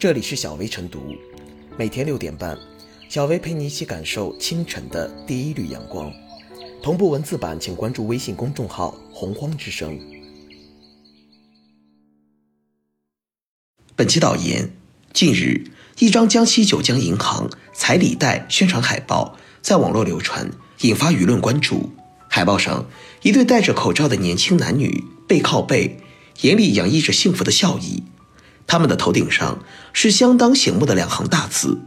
这里是小薇晨读，每天六点半，小薇陪你一起感受清晨的第一缕阳光。同步文字版，请关注微信公众号“洪荒之声”。本期导言：近日，一张江西九江银行彩礼贷宣传海报在网络流传，引发舆论关注。海报上，一对戴着口罩的年轻男女背靠背，眼里洋溢着幸福的笑意。他们的头顶上是相当醒目的两行大字：“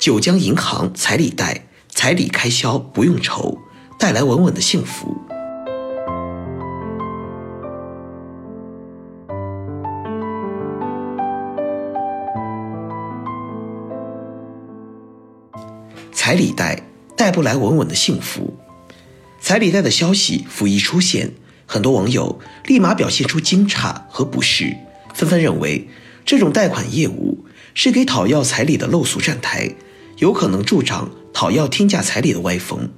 九江银行彩礼贷，彩礼开销不用愁，带来稳稳的幸福。”彩礼贷带不来稳稳的幸福。彩礼贷的消息甫一出现，很多网友立马表现出惊诧和不适，纷纷认为。这种贷款业务是给讨要彩礼的陋俗站台，有可能助长讨要天价彩礼的歪风，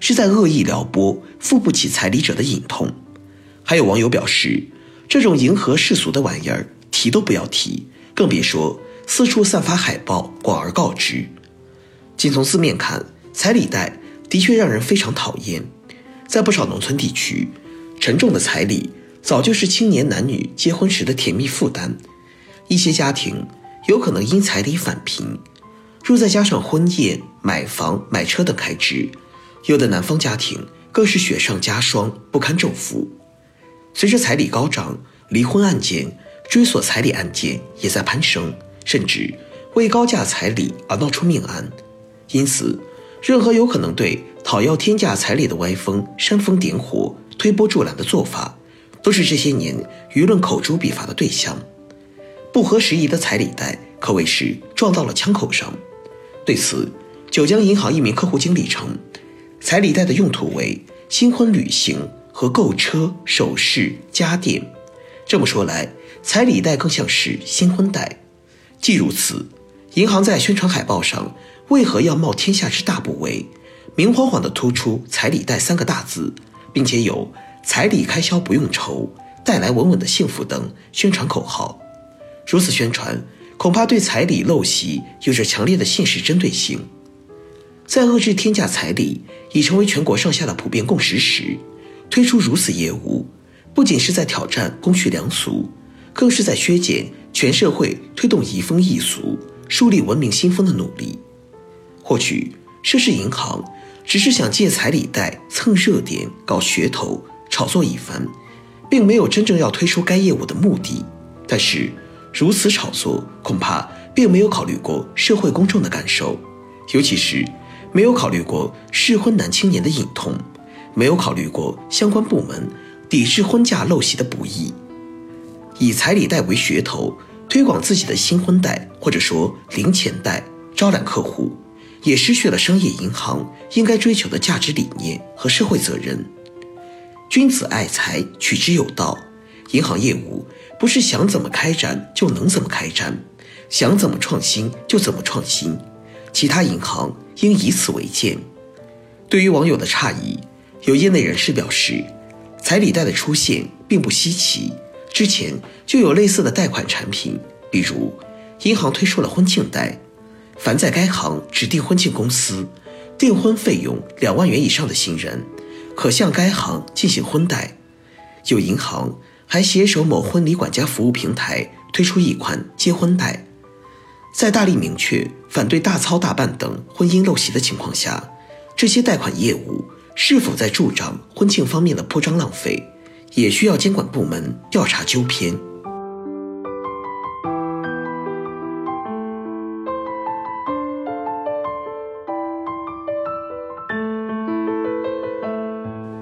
是在恶意撩拨付不起彩礼者的隐痛。还有网友表示，这种迎合世俗的玩意儿提都不要提，更别说四处散发海报广而告之。仅从字面看，彩礼贷的确让人非常讨厌。在不少农村地区，沉重的彩礼早就是青年男女结婚时的甜蜜负担。一些家庭有可能因彩礼返贫，若再加上婚宴、买房、买车等开支，有的男方家庭更是雪上加霜，不堪重负。随着彩礼高涨，离婚案件、追索彩礼案件也在攀升，甚至为高价彩礼而闹出命案。因此，任何有可能对讨要天价彩礼的歪风煽风点火、推波助澜的做法，都是这些年舆论口诛笔伐的对象。不合时宜的彩礼贷可谓是撞到了枪口上。对此，九江银行一名客户经理称，彩礼贷的用途为新婚旅行和购车、首饰、家电。这么说来，彩礼贷更像是新婚贷。既如此，银行在宣传海报上为何要冒天下之大不韪，明晃晃地突出“彩礼贷”三个大字，并且有“彩礼开销不用愁，带来稳稳的幸福”等宣传口号？如此宣传，恐怕对彩礼陋习有着强烈的现实针对性。在遏制天价彩礼已成为全国上下的普遍共识时，推出如此业务，不仅是在挑战公序良俗，更是在削减全社会推动移风易俗、树立文明新风的努力。或许涉事银行只是想借彩礼贷蹭热点、搞噱头、炒作一番，并没有真正要推出该业务的目的。但是，如此炒作，恐怕并没有考虑过社会公众的感受，尤其是没有考虑过适婚男青年的隐痛，没有考虑过相关部门抵制婚嫁陋习的不易。以彩礼贷为噱头推广自己的新婚贷，或者说零钱贷，招揽客户，也失去了商业银行应该追求的价值理念和社会责任。君子爱财，取之有道。银行业务不是想怎么开展就能怎么开展，想怎么创新就怎么创新，其他银行应以此为鉴。对于网友的诧异，有业内人士表示，彩礼贷的出现并不稀奇，之前就有类似的贷款产品，比如银行推出了婚庆贷，凡在该行指定婚庆公司订婚费用两万元以上的新人，可向该行进行婚贷。有银行。还携手某婚礼管家服务平台推出一款结婚贷，在大力明确反对大操大办等婚姻陋习的情况下，这些贷款业务是否在助长婚庆方面的铺张浪费，也需要监管部门调查纠偏。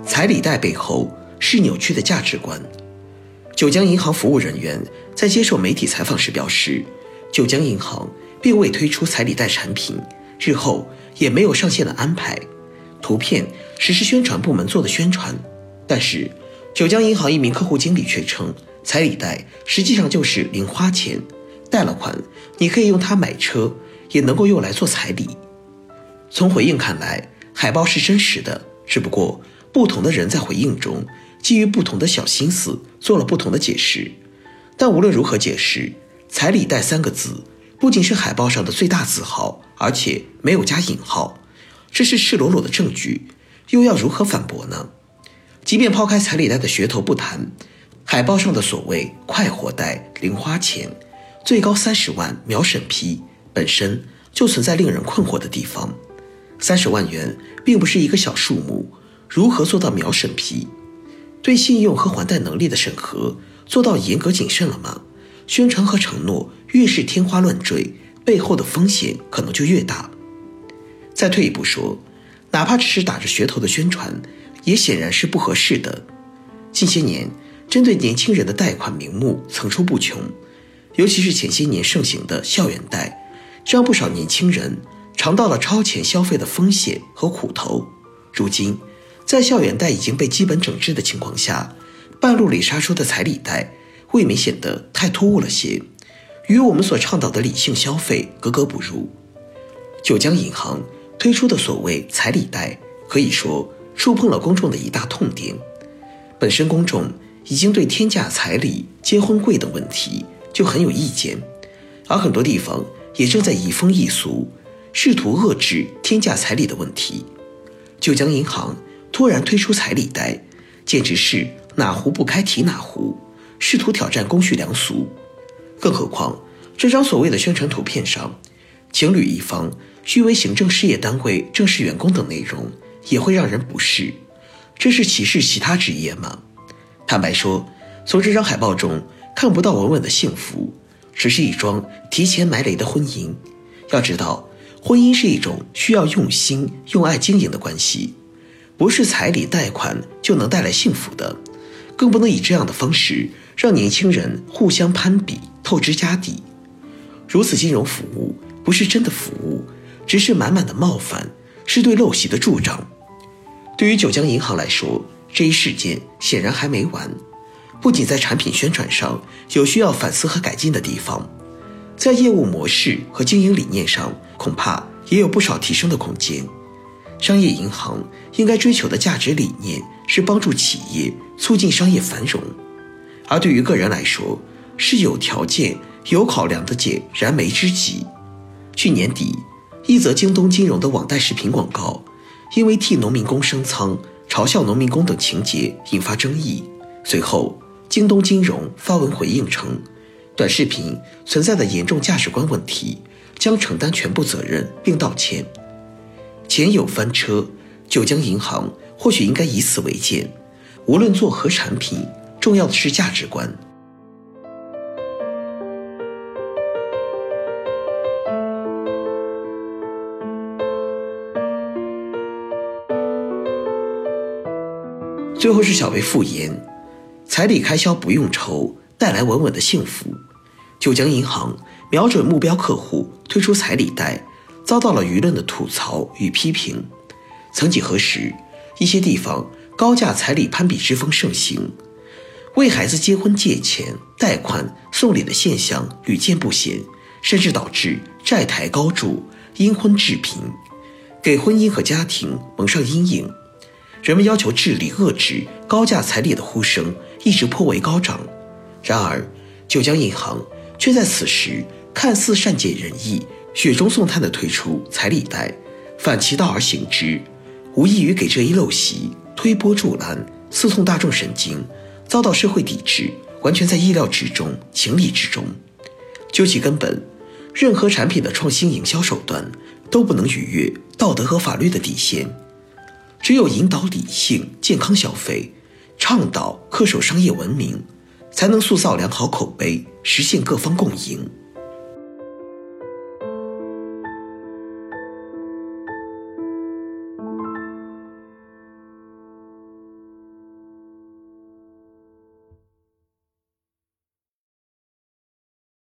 彩礼贷背后是扭曲的价值观。九江银行服务人员在接受媒体采访时表示，九江银行并未推出彩礼贷产品，日后也没有上线的安排。图片只是宣传部门做的宣传，但是九江银行一名客户经理却称，彩礼贷实际上就是零花钱，贷了款你可以用它买车，也能够用来做彩礼。从回应看来，海报是真实的，只不过不同的人在回应中。基于不同的小心思做了不同的解释，但无论如何解释，“彩礼贷”三个字不仅是海报上的最大字号，而且没有加引号，这是赤裸裸的证据，又要如何反驳呢？即便抛开彩礼袋的噱头不谈，海报上的所谓“快活袋”“零花钱”，最高三十万秒审批，本身就存在令人困惑的地方。三十万元并不是一个小数目，如何做到秒审批？对信用和还贷能力的审核做到严格谨慎了吗？宣传和承诺越是天花乱坠，背后的风险可能就越大。再退一步说，哪怕只是打着噱头的宣传，也显然是不合适的。近些年，针对年轻人的贷款名目层出不穷，尤其是前些年盛行的校园贷，让不少年轻人尝到了超前消费的风险和苦头。如今，在校园贷已经被基本整治的情况下，半路里杀出的彩礼贷，未免显得太突兀了些，与我们所倡导的理性消费格格不入。九江银行推出的所谓彩礼贷，可以说触碰了公众的一大痛点。本身公众已经对天价彩礼、结婚贵等问题就很有意见，而很多地方也正在移风易俗，试图遏制天价彩礼的问题。九江银行。突然推出彩礼贷，简直是哪壶不开提哪壶，试图挑战公序良俗。更何况，这张所谓的宣传图片上，情侣一方誉为行政事业单位正式员工等内容，也会让人不适。这是歧视其他职业吗？坦白说，从这张海报中看不到稳稳的幸福，只是一桩提前埋雷的婚姻。要知道，婚姻是一种需要用心、用爱经营的关系。不是彩礼贷款就能带来幸福的，更不能以这样的方式让年轻人互相攀比、透支家底。如此金融服务不是真的服务，只是满满的冒犯，是对陋习的助长。对于九江银行来说，这一事件显然还没完。不仅在产品宣传上有需要反思和改进的地方，在业务模式和经营理念上，恐怕也有不少提升的空间。商业银行应该追求的价值理念是帮助企业促进商业繁荣，而对于个人来说，是有条件、有考量的解燃眉之急。去年底，一则京东金融的网贷视频广告，因为替农民工升仓、嘲笑农民工等情节引发争议。随后，京东金融发文回应称，短视频存在的严重价值观问题，将承担全部责任并道歉。前有翻车，九江银行或许应该以此为鉴。无论做何产品，重要的是价值观。最后是小薇复言，彩礼开销不用愁，带来稳稳的幸福。九江银行瞄准目标客户推出彩礼贷。遭到了舆论的吐槽与批评。曾几何时，一些地方高价彩礼攀比之风盛行，为孩子结婚借钱、贷款、送礼的现象屡见不鲜，甚至导致债台高筑、因婚致贫，给婚姻和家庭蒙上阴影。人们要求治理遏制高价彩礼的呼声一直颇为高涨。然而，九江银行却在此时看似善解人意。雪中送炭的推出彩礼贷，反其道而行之，无异于给这一陋习推波助澜，刺痛大众神经，遭到社会抵制，完全在意料之中，情理之中。究其根本，任何产品的创新营销手段都不能逾越道德和法律的底线。只有引导理性、健康消费，倡导恪守商业文明，才能塑造良好口碑，实现各方共赢。